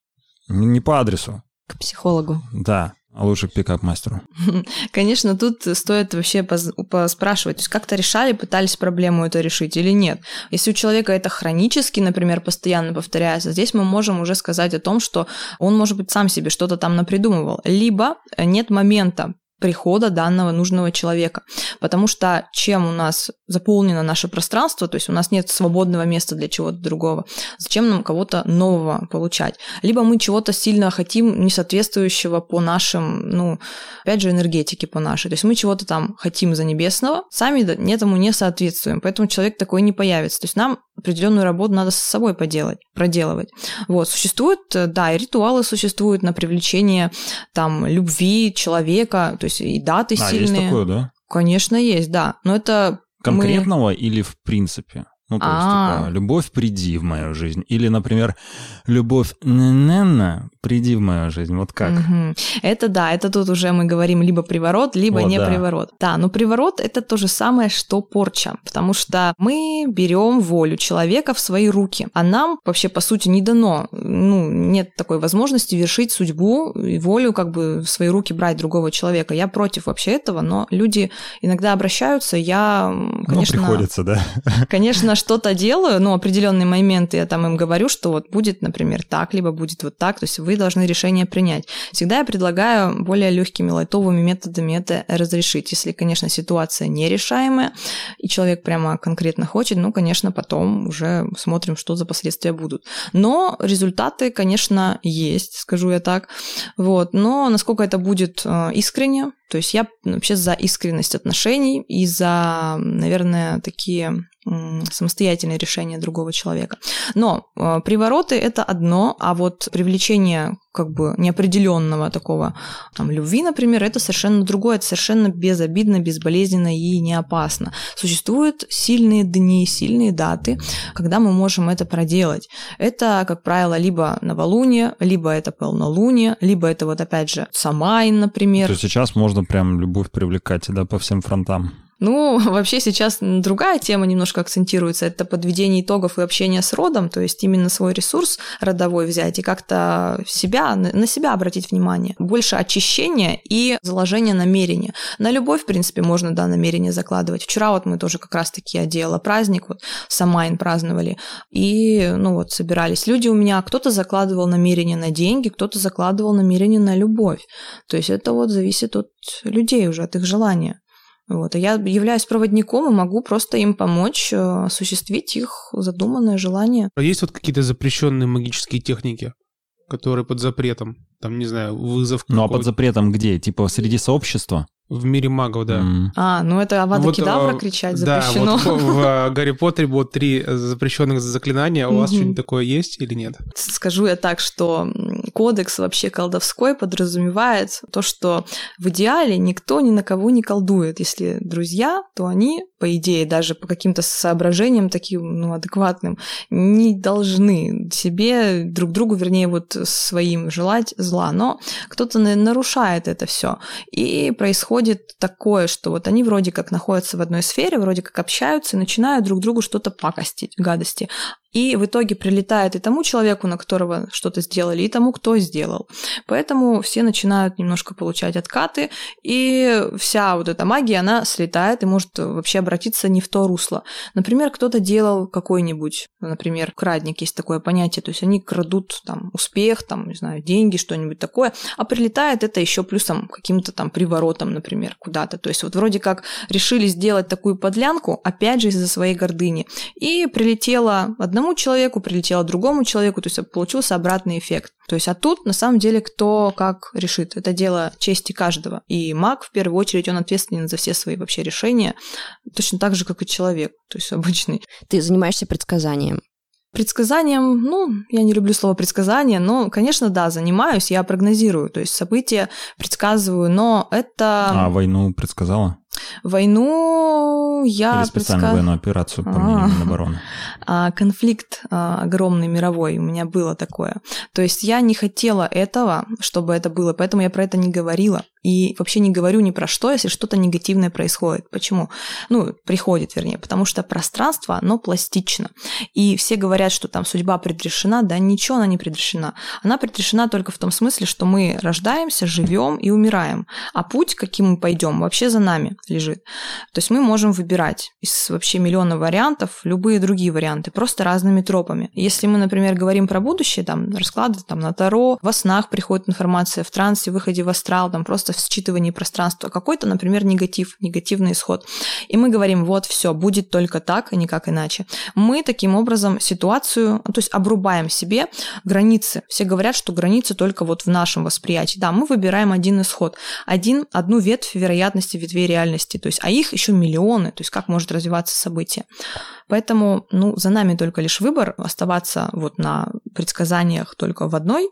S2: не по адресу.
S4: К психологу.
S2: Да, а лучше к пикап-мастеру.
S1: Конечно, тут стоит вообще поспрашивать, то есть как-то решали, пытались проблему эту решить или нет. Если у человека это хронически, например, постоянно повторяется, здесь мы можем уже сказать о том, что он, может быть, сам себе что-то там напридумывал. Либо нет момента прихода данного нужного человека. Потому что чем у нас заполнено наше пространство, то есть у нас нет свободного места для чего-то другого, зачем нам кого-то нового получать? Либо мы чего-то сильно хотим, не соответствующего по нашим, ну, опять же, энергетике по нашей. То есть мы чего-то там хотим за небесного, сами этому не соответствуем, поэтому человек такой не появится. То есть нам определенную работу надо с собой поделать, проделывать. Вот, существуют, э, да, и ритуалы существуют на привлечение там любви человека, то есть и даты
S2: А,
S1: сильные.
S2: есть такое, да?
S1: Конечно, есть, да. Но это мы-
S2: Конкретного или в принципе? Ну, то есть,
S1: А.
S2: типа, любовь, приди в мою жизнь. Или, например, любовь, нена, приди в мою жизнь. Вот как?
S1: Это да, это тут уже мы говорим либо приворот, либо
S2: Вот
S1: не
S2: да.
S1: приворот. Да, но приворот это то же самое, что порча, потому что мы берем волю человека в свои руки, а нам вообще по сути не дано, ну нет такой возможности вершить судьбу и волю как бы в свои руки брать другого человека. Я против вообще этого, но люди иногда обращаются, я, м, конечно,
S2: Ну, приходится, да.
S1: Конечно, что-то делаю, но определенные моменты я там им говорю, что вот будет, например, так, либо будет вот так, то есть вы должны решение принять. Всегда я предлагаю более легкими, лайтовыми методами это разрешить. Если, конечно, ситуация нерешаемая, и человек прямо конкретно хочет, ну, конечно, потом уже смотрим, что за последствия будут. Но результаты, конечно, есть, скажу я так. Вот. Но насколько это будет э, искренне, то есть я вообще за искренность отношений и за, наверное, такие м, самостоятельные решения другого человека. Но э, привороты это одно, а вот привлечение как бы неопределенного такого там, любви, например, это совершенно другое, это совершенно безобидно, безболезненно и не опасно. Существуют сильные дни, сильные даты, когда мы можем это проделать. Это, как правило, либо новолуние, либо это полнолуние, либо это вот опять же Самайн, например.
S2: То есть сейчас можно прям любовь привлекать, да, по всем фронтам.
S1: Ну, вообще сейчас другая тема немножко акцентируется. Это подведение итогов и общение с родом, то есть именно свой ресурс родовой взять и как-то себя, на себя обратить внимание. Больше очищения и заложения намерения. На любовь, в принципе, можно, да, намерение закладывать. Вчера вот мы тоже как раз-таки одела праздник, вот Самайн праздновали, и, ну вот, собирались люди у меня, кто-то закладывал намерение на деньги, кто-то закладывал намерение на любовь. То есть это вот зависит от людей уже, от их желания. Вот. А я являюсь проводником и могу просто им помочь э, осуществить их задуманное желание.
S5: А есть вот какие-то запрещенные магические техники, которые под запретом? Там, не знаю, вызов
S2: Ну а под запретом где? Типа среди сообщества?
S5: В мире магов, да.
S2: Mm.
S1: А, ну это Авада
S5: Вот,
S1: Кедавра
S5: а,
S1: кричать
S5: Да,
S1: запрещено.
S5: вот в э, Гарри Поттере было три запрещенных заклинания. У вас что-нибудь такое есть или нет?
S1: Скажу я так, что кодекс вообще колдовской подразумевает то, что в идеале никто ни на кого не колдует. Если друзья, то они, по идее, даже по каким-то соображениям таким, ну, адекватным, не должны себе, друг другу, вернее, вот своим желать зла. Но кто-то на- нарушает это все. И происходит такое, что вот они вроде как находятся в одной сфере, вроде как общаются и начинают друг другу что-то пакостить, гадости. И в итоге прилетает и тому человеку, на которого что-то сделали, и тому, кто сделал. Поэтому все начинают немножко получать откаты, и вся вот эта магия, она слетает и может вообще обратиться не в то русло. Например, кто-то делал какой-нибудь, например, крадник, есть такое понятие, то есть они крадут там успех, там, не знаю, деньги, что-нибудь такое, а прилетает это еще плюсом каким-то там приворотом, например, куда-то. То есть вот вроде как решили сделать такую подлянку, опять же из-за своей гордыни, и прилетело одному человеку, прилетело другому человеку, то есть получился обратный эффект. То есть а тут на самом деле кто как решит. Это дело чести каждого. И маг в первую очередь он ответственен за все свои вообще решения, точно так же, как и человек, то есть обычный.
S4: Ты занимаешься предсказанием.
S1: Предсказанием, ну, я не люблю слово предсказание, но, конечно, да, занимаюсь, я прогнозирую, то есть события предсказываю, но это
S2: А войну предсказала?
S1: Войну я
S2: Или специальную
S1: предска-
S2: военную операцию по мнению
S1: А.
S2: Минобороны?
S1: а, конфликт а, огромный мировой, у меня было такое. То есть я не хотела этого, чтобы это было, поэтому я про это не говорила. И вообще не говорю ни про что, если что-то негативное происходит. Почему? Ну, приходит, вернее, потому что пространство, оно пластично. И все говорят, что там судьба предрешена, да ничего она не предрешена. Она предрешена только в том смысле, что мы рождаемся, живем и умираем. А путь, каким мы пойдем, вообще за нами лежит. То есть мы можем выбирать из вообще миллиона вариантов любые другие варианты, просто разными тропами. Если мы, например, говорим про будущее, там, расклады там, на Таро, во снах приходит информация, в трансе, выходе в астрал, там, просто в считывании пространства, какой-то, например, негатив, негативный исход. И мы говорим, вот, все, будет только так и никак иначе. Мы таким образом ситуацию, то есть обрубаем себе границы. Все говорят, что границы только вот в нашем восприятии. Да, мы выбираем один исход, один, одну ветвь вероятности, ветвей реальности, то есть, а их еще миллионы, то есть как может развиваться событие. Поэтому, ну, за нами только лишь выбор оставаться вот на предсказаниях только в одной,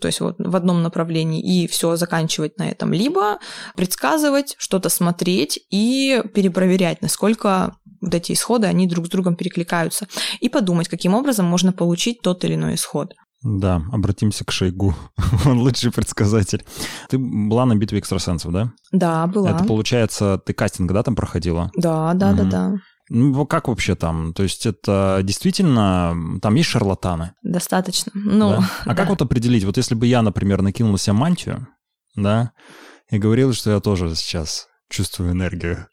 S1: то есть вот в одном направлении и все заканчивать на этом, либо предсказывать, что-то смотреть и перепроверять, насколько вот эти исходы, они друг с другом перекликаются, и подумать, каким образом можно получить тот или иной исход.
S2: Да, обратимся к Шойгу. Он лучший предсказатель. Ты была на битве экстрасенсов, да?
S1: Да, была.
S2: Это получается, ты кастинг, да, там проходила?
S1: Да, да, да,
S2: Мгм.
S1: да.
S2: Ну, как вообще там? То есть это действительно... Там есть шарлатаны?
S1: Достаточно. Ну,
S2: да? А как
S1: да.
S2: вот определить? Вот если бы я, например, накинул на себя мантию, да, и говорил, что я тоже сейчас чувствую энергию.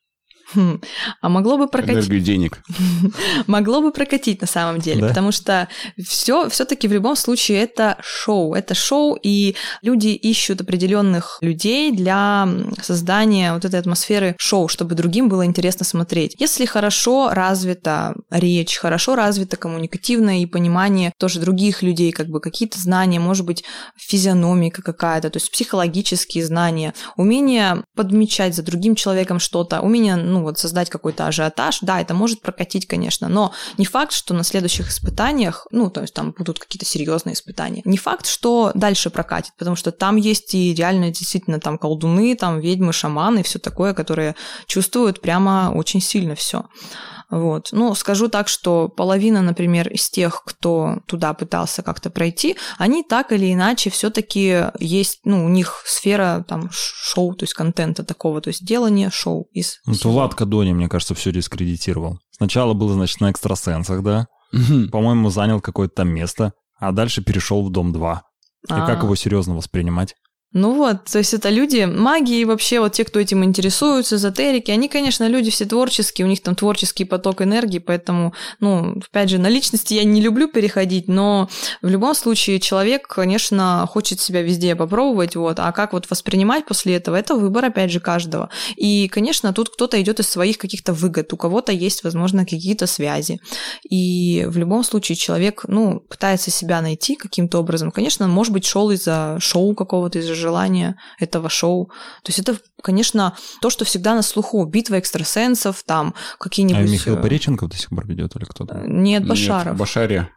S1: Хм. А могло бы прокатить.
S3: Энергию денег.
S1: Могло бы прокатить на самом деле,
S2: Да?
S1: потому что все все-таки в любом случае это шоу. Это шоу, и люди ищут определенных людей для создания вот этой атмосферы шоу, чтобы другим было интересно смотреть. Если хорошо развита речь, хорошо развито коммуникативное и понимание тоже других людей, как бы какие-то знания, может быть, физиономика какая-то, то есть психологические знания, умение подмечать за другим человеком что-то, умение, ну вот, создать какой-то ажиотаж, да, это может прокатить, конечно, но не факт, что на следующих испытаниях, ну, то есть там будут какие-то серьезные испытания, не факт, что дальше прокатит, потому что там есть и реально действительно там колдуны, там ведьмы, шаманы и все такое, которые чувствуют прямо очень сильно все. Вот. Ну, скажу так, что половина, например, из тех, кто туда пытался как-то пройти, они так или иначе все-таки есть, ну, у них сфера там шоу, то есть контента такого, то есть делание шоу из...
S2: Ну, то Влад Кадони, мне кажется, все дискредитировал. Сначала был, значит, на экстрасенсах, да? По-моему, занял какое-то там место, а дальше перешел в Дом 2. И
S1: А.
S2: как его серьезно воспринимать?
S1: Ну вот, то есть это люди, маги и вообще вот те, кто этим интересуются, эзотерики, они, конечно, люди все творческие, у них там творческий поток энергии, поэтому, ну, опять же, на личности я не люблю переходить, но в любом случае человек, конечно, хочет себя везде попробовать, вот, а как вот воспринимать после этого, это выбор, опять же, каждого. И, конечно, тут кто-то идет из своих каких-то выгод, у кого-то есть, возможно, какие-то связи. И в любом случае человек, ну, пытается себя найти каким-то образом. Конечно, может быть, шел из-за шоу какого-то, из-за желания этого шоу. То есть это, конечно, то, что всегда на слуху. Битва экстрасенсов, там
S2: А
S1: какие-нибудь...
S2: Михаил
S1: э,
S2: Пореченков до сих пор ведет или кто-то?
S1: Нет, Башаров.
S3: Нет, Башария.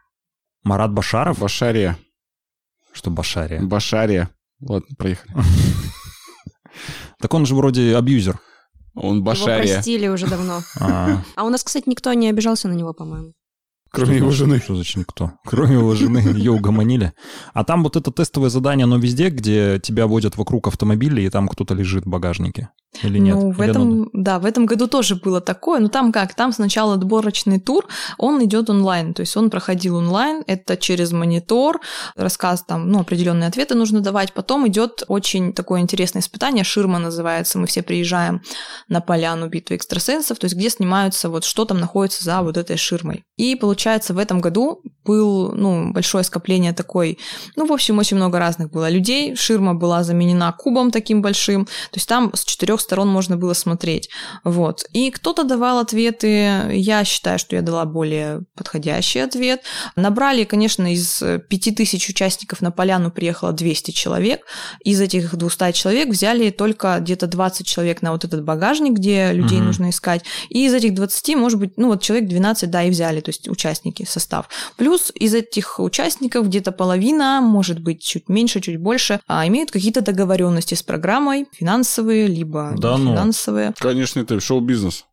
S2: Марат Башаров?
S3: Башария.
S2: Что Башария?
S3: Башария. Ладно, проехали.
S2: Так он же вроде абьюзер.
S3: Он
S4: Его
S3: Башария.
S4: простили уже давно.
S2: А,
S4: А у нас, кстати, никто не обижался на него, по-моему.
S3: Кроме его жены.
S2: Что значит никто? Кроме его жены, ее угомонили. А там вот это тестовое задание, оно везде, где тебя водят вокруг автомобиля, и там кто-то лежит в багажнике? Или нет?
S1: Ну, в
S2: Или
S1: этом, да, в этом году тоже было такое. Но там как? Там сначала отборочный тур, он идет онлайн. То есть он проходил онлайн, это через монитор, рассказ там, ну, определенные ответы нужно давать. Потом идет очень такое интересное испытание, ширма называется. Мы все приезжаем на поляну битвы экстрасенсов, то есть где снимаются вот что там находится за вот этой ширмой. И получается, в этом году был, ну, большое скопление такой, ну, в общем, очень много разных было людей. Ширма была заменена кубом таким большим. То есть там с четырех сторон можно было смотреть. Вот. И кто-то давал ответы. Я считаю, что я дала более подходящий ответ. Набрали, конечно, из пяти тысяч участников на поляну приехало 200 человек. Из этих 200 человек взяли только где-то 20 человек на вот этот багажник, где людей
S2: Мгм.
S1: нужно искать. И из этих 20, может быть, ну вот человек 12, да, и взяли, то есть участники, состав. Плюс из этих участников где-то половина, может быть, чуть меньше, чуть больше, а, имеют какие-то договоренности с программой, финансовые, либо
S2: Да ну.
S1: финансовые.
S3: Конечно, это шоу-бизнес.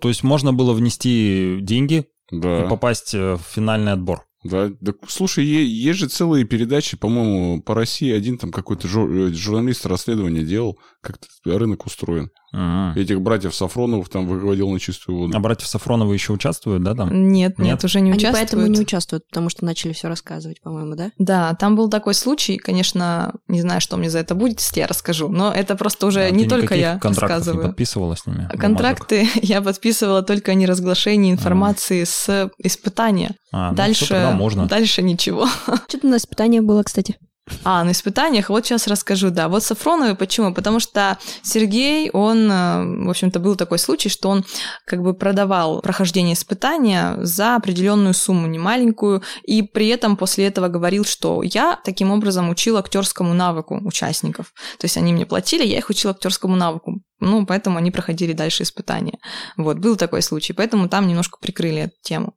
S2: То есть можно было внести деньги
S3: Да.
S2: и попасть э, в финальный отбор.
S3: Да, да, слушай, есть же целые передачи, по-моему, по России один там какой-то жур- э, журналист расследование делал, как рынок устроен.
S2: Ага.
S3: Этих братьев Сафроновых там выводил на чистую воду.
S2: А братьев Сафроновы еще участвуют, да, там?
S1: Нет, нет,
S2: Нет?
S1: уже не
S4: Они
S1: участвуют.
S4: поэтому не участвуют, потому что начали все рассказывать, по-моему, да?
S1: Да, там был такой случай, конечно, не знаю, что мне за это будет, если я расскажу, но это просто уже
S2: А
S1: не
S2: ты
S1: только я
S2: контрактов не
S1: рассказываю.
S2: подписывала с ними? бумажек?
S1: Контракты я подписывала только о неразглашении информации с испытания.
S2: А, ну
S1: дальше,
S2: тогда можно.
S1: дальше ничего.
S4: Что-то на испытание было, кстати.
S1: А, на испытаниях, вот сейчас расскажу, да. Вот Сафроновы, почему? Потому что Сергей, он, э, в общем-то, был такой случай, что он как бы продавал прохождение испытания за определенную сумму, не маленькую, и при этом после этого говорил, что я таким образом учил актерскому навыку участников. То есть они мне платили, я их учил актерскому навыку. Ну, поэтому они проходили дальше испытания. Вот, был такой случай, поэтому там немножко прикрыли эту тему.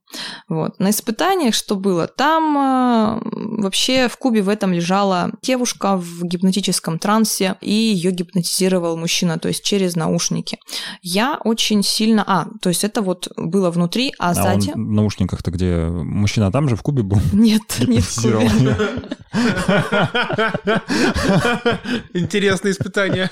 S1: Вот. На испытаниях что было? Там э, вообще в кубе в этом лежала девушка в гипнотическом трансе, и ее гипнотизировал мужчина, то есть через наушники. Я очень сильно... А, то есть это вот было внутри, а
S2: А он
S1: сзади...
S2: в наушниках-то где? Мужчина там же в кубе был?
S1: Нет, не в кубе.
S5: Интересное испытание.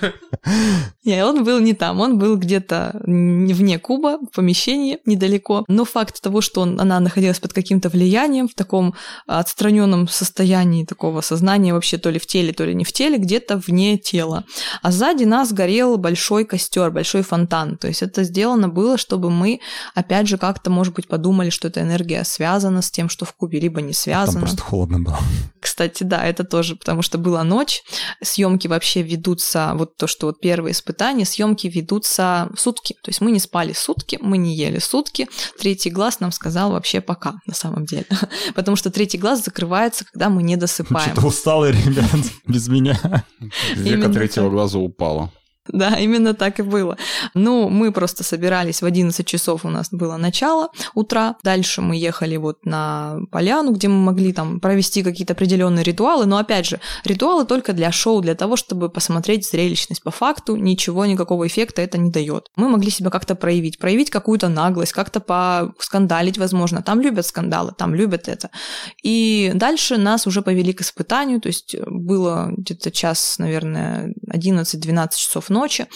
S1: Не, он был не там, он был где-то не вне куба, в помещении недалеко. Но факт того, что он, она находилась под каким-то влиянием, в таком отстраненном состоянии такого сознания вообще то ли в теле, то ли не в теле, где-то вне тела. А сзади нас горел большой костер, большой фонтан. То есть это сделано было, чтобы мы, опять же, как-то, может быть, подумали, что эта энергия связана с тем, что в кубе, либо не
S2: Там
S1: связана.
S2: просто холодно было.
S1: Кстати, да, это тоже, потому что была ночь. Съемки вообще ведутся, вот то, что вот первые испытания, съемки ведутся сутки. То есть мы не спали сутки, мы не ели сутки. Третий глаз нам сказал вообще пока, на самом деле. Потому что третий глаз закрывается, когда мы не досыпаем.
S2: Что-то усталый, ребят, без меня.
S3: Века третьего глаза упала.
S1: Да, именно так и было. Ну, мы просто собирались в 11 часов у нас было начало утра. Дальше мы ехали вот на поляну, где мы могли там провести какие-то определенные ритуалы. Но опять же, ритуалы только для шоу, для того, чтобы посмотреть зрелищность. По факту ничего, никакого эффекта это не дает. Мы могли себя как-то проявить, проявить какую-то наглость, как-то поскандалить, возможно. Там любят скандалы, там любят это. И дальше нас уже повели к испытанию, то есть было где-то час, наверное, 11-12 часов ночи.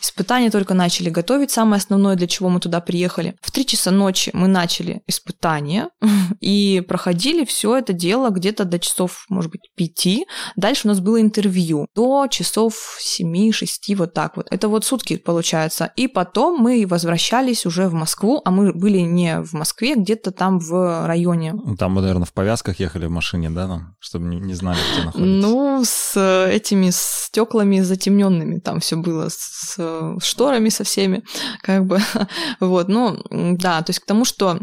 S1: Испытания только начали готовить, самое основное, для чего мы туда приехали. В 3 часа ночи мы начали испытания и проходили все это дело где-то до часов, может быть, 5. Дальше у нас было интервью до часов 7-6, вот так вот. Это вот сутки получается. И потом мы возвращались уже в Москву, а мы были не в Москве, где-то там в районе.
S2: Там, наверное, в повязках ехали в машине, да, там, чтобы не, не знали, где находится.
S1: Ну, с этими стеклами затемненными там все было, с, с шторами со всеми, как бы. Вот, ну, да, то есть к тому, что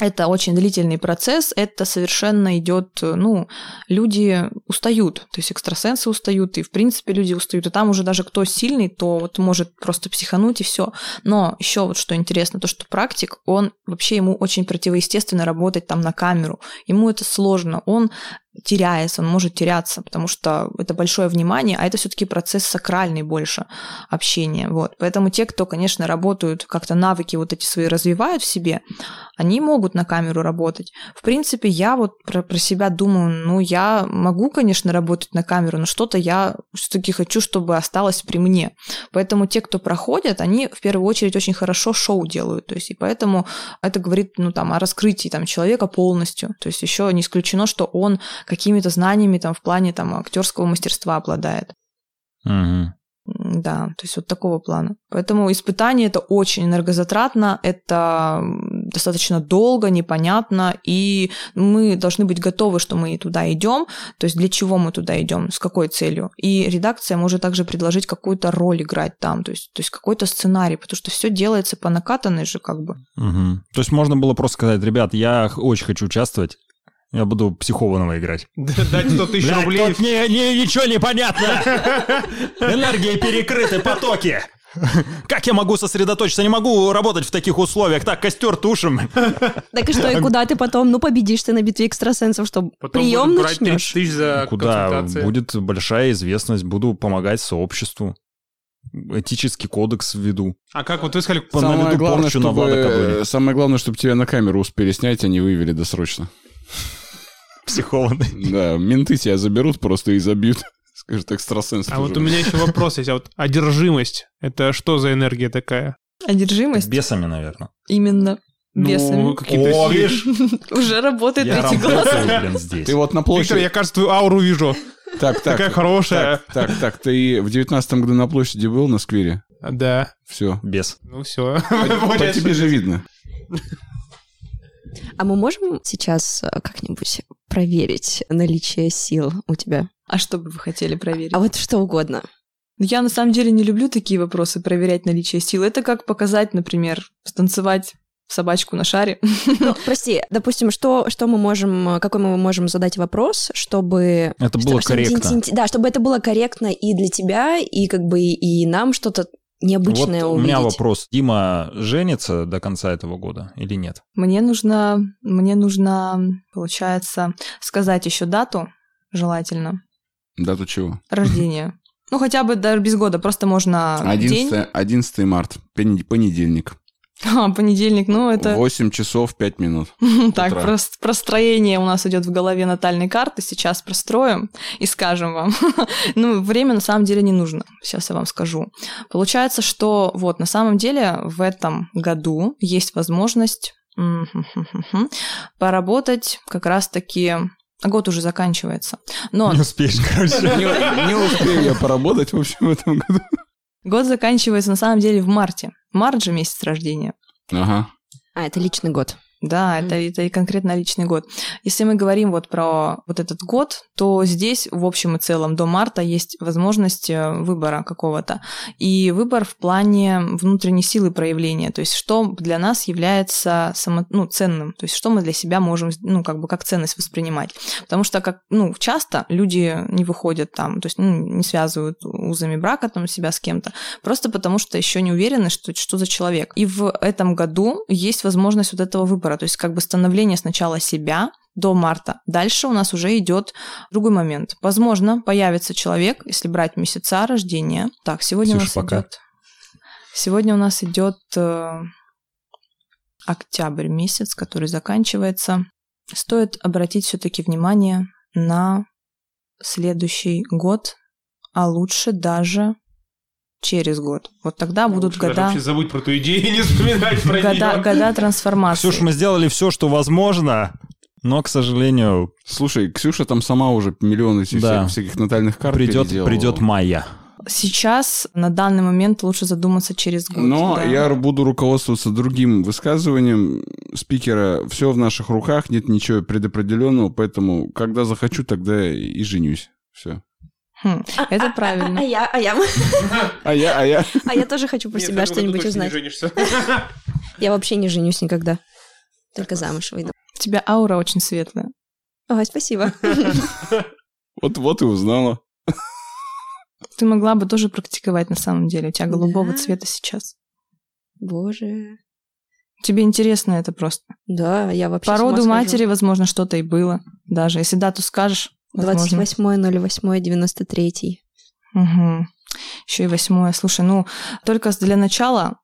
S1: это очень длительный процесс, это совершенно идет, ну, люди устают, то есть экстрасенсы устают, и в принципе люди устают, и там уже даже кто сильный, то вот может просто психануть и все. Но еще вот что интересно, то что практик, он вообще ему очень противоестественно работать там на камеру, ему это сложно, он теряется, он может теряться, потому что это большое внимание, а это все-таки процесс сакральный больше общения. Вот. Поэтому те, кто, конечно, работают, как-то навыки вот эти свои развивают в себе, они могут на камеру работать. В принципе, я вот про, про себя думаю, ну, я могу, конечно, работать на камеру, но что-то я все-таки хочу, чтобы осталось при мне. Поэтому те, кто проходят, они в первую очередь очень хорошо шоу делают. То есть, и поэтому это говорит, ну, там, о раскрытии там, человека полностью. То есть еще не исключено, что он какими-то знаниями там в плане там актерского мастерства обладает.
S2: Угу.
S1: Да, то есть вот такого плана. Поэтому испытание это очень энергозатратно, это достаточно долго, непонятно, и мы должны быть готовы, что мы туда идем, то есть для чего мы туда идем, с какой целью. И редакция может также предложить какую-то роль играть там, то есть, то есть какой-то сценарий, потому что все делается по накатанной же как бы.
S2: Угу. То есть можно было просто сказать, ребят, я очень хочу участвовать, я буду психованного играть.
S5: Дать 100 тысяч рублей.
S2: тут не- не- ничего не понятно. Энергии перекрыты, потоки. Как я могу сосредоточиться? Не могу работать в таких условиях. Так, костер тушим.
S4: Так и что, и куда ты потом? Ну, победишь ты на битве экстрасенсов, что
S5: Потом
S4: прием
S5: будут брать 30
S4: начнешь.
S5: тысяч за
S2: Куда
S5: консультации.
S2: будет большая известность, буду помогать сообществу. Этический кодекс введу.
S5: А как вот вы сказали,
S3: Самое
S2: наведу
S3: главное,
S2: порчу на
S3: чтобы,
S2: Влада
S3: самое главное, чтобы тебя на камеру успели снять, а не вывели досрочно.
S2: Психованный.
S3: Да, менты тебя заберут просто и забьют. Скажут, экстрасенс.
S5: а вот
S3: же».
S5: у меня еще вопрос есть. А вот одержимость, это что за энергия такая?
S1: Одержимость
S2: Бесами, наверное.
S1: именно
S5: Ну,
S1: бесами.
S5: какие-то
S2: О, видишь?
S1: Уже работает
S2: Я
S1: третий глаз.
S2: работаю, блин, здесь.
S3: Ты вот на
S5: Виктор,
S3: площади...
S5: я, кажется, твою ауру вижу.
S3: Так, так.
S5: такая хорошая.
S3: Так, так, так, ты в девятнадцатом году на площади был на сквере?
S5: Да.
S3: Все.
S2: Без.
S5: Ну все.
S3: По тебе же видно.
S4: А мы можем сейчас э, как-нибудь проверить наличие сил у тебя?
S1: А что бы вы хотели проверить?
S4: А вот что угодно.
S1: Я на самом деле не люблю такие вопросы, проверять наличие сил. Это как показать, например, станцевать собачку на шаре.
S4: Ну, прости, допустим, что, что мы можем, какой мы можем задать вопрос, чтобы...
S2: Это было
S4: чтобы
S2: корректно.
S4: интен- Да, чтобы это было корректно и для тебя, и как бы и нам что-то необычное
S2: вот у
S4: увидеть.
S2: меня вопрос. Дима женится до конца этого года или нет?
S1: Мне нужно, мне нужно, получается, сказать еще дату, желательно,
S3: Дату чего?
S1: рождения. Ну, хотя бы даже без года, просто можно день.
S3: 11, 11 марта, пон- понедельник.
S1: А, понедельник, ну, это
S3: 8 часов 5 минут.
S1: так, простроение у нас идет в голове натальной карты, сейчас простроим и скажем вам. ну, время на самом деле не нужно, сейчас я вам скажу. Получается, что вот на самом деле в этом году есть возможность поработать как раз-таки а год уже заканчивается. Но
S2: Не успеешь, короче.
S3: Не, не успею я поработать, в общем, в этом году.
S1: год заканчивается на самом деле в марте. Март же месяц рождения.
S3: Ага.
S4: А, это личный год.
S1: Да, это, это и конкретно личный год. Если мы говорим вот про вот этот год, то здесь в общем и целом до марта есть возможность э, выбора какого-то. И выбор в плане внутренней силы проявления, то есть что для нас является само, ну, ценным, то есть что мы для себя можем, ну, как бы как ценность воспринимать. Потому что, как, ну, часто люди не выходят там, то есть ну, не связывают узами брака там себя с кем-то, просто потому что еще не уверены, что, что за человек. И в этом году есть возможность вот этого выбора то есть как бы становление сначала себя до марта. Дальше у нас уже идет другой момент. Возможно, появится человек, если брать месяца рождения. Так, сегодня Ксюша, у нас пока. идет... Сегодня у нас идет э, октябрь месяц, который заканчивается. Стоит обратить все-таки внимание на следующий год, а лучше даже через год. Вот тогда ну, будут года...
S5: Вообще забудь про ту идею и не вспоминать про
S1: года, нее. Года трансформации.
S2: Ксюша, мы сделали все, что возможно, но, к сожалению...
S3: Слушай, Ксюша там сама уже миллионы этих да. всяких натальных карт
S2: придет, придет майя.
S1: Сейчас, на данный момент, лучше задуматься через год.
S3: Но да. я буду руководствоваться другим высказыванием спикера. Все в наших руках, нет ничего предопределенного, поэтому когда захочу, тогда и женюсь. Все.
S1: Хм, а, это а, правильно.
S4: А, а, а я, а я.
S3: А я, а я.
S4: А я тоже хочу про Нет, себя что-нибудь узнать. Не женишься. Я вообще не женюсь никогда. Только замуж выйду.
S1: У тебя аура очень светлая.
S4: Ой, спасибо.
S3: Вот-вот и узнала.
S1: Ты могла бы тоже практиковать на самом деле. У тебя голубого да? цвета сейчас.
S4: Боже.
S1: Тебе интересно это просто.
S4: Да, я вообще
S1: По роду матери, возможно, что-то и было. Даже если дату скажешь,
S4: 28.08.93.
S1: Угу. Еще и восьмое. Слушай, ну, только для начала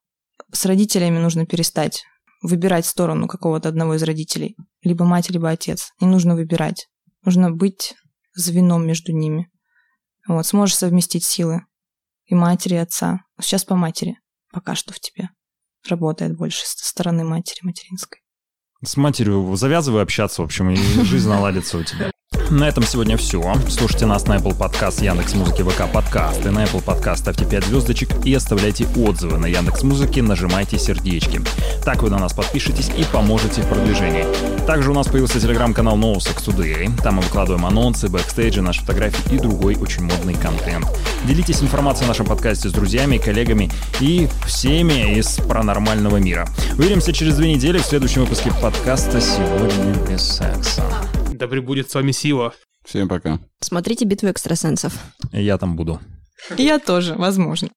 S1: с родителями нужно перестать выбирать сторону какого-то одного из родителей. Либо мать, либо отец. Не нужно выбирать. Нужно быть звеном между ними. Вот, сможешь совместить силы и матери, и отца. Сейчас по матери. Пока что в тебе. Работает больше со стороны матери материнской.
S2: С матерью завязывай общаться, в общем, и жизнь наладится у тебя. На этом сегодня все. Слушайте нас на Apple Podcast, Яндекс Музыки, ВК Подкасты. На Apple Podcast ставьте 5 звездочек и оставляйте отзывы. На Яндекс Музыке нажимайте сердечки. Так вы на нас подпишетесь и поможете в продвижении. Также у нас появился телеграм-канал NoSex Today. Там мы выкладываем анонсы, бэкстейджи, наши фотографии и другой очень модный контент. Делитесь информацией о нашем подкасте с друзьями, коллегами и всеми из паранормального мира. Увидимся через две недели в следующем выпуске подкаста «Сегодня без секса».
S5: Да пребудет с вами сила.
S3: Всем пока.
S4: Смотрите «Битву экстрасенсов».
S2: Я там буду.
S1: Я тоже, возможно.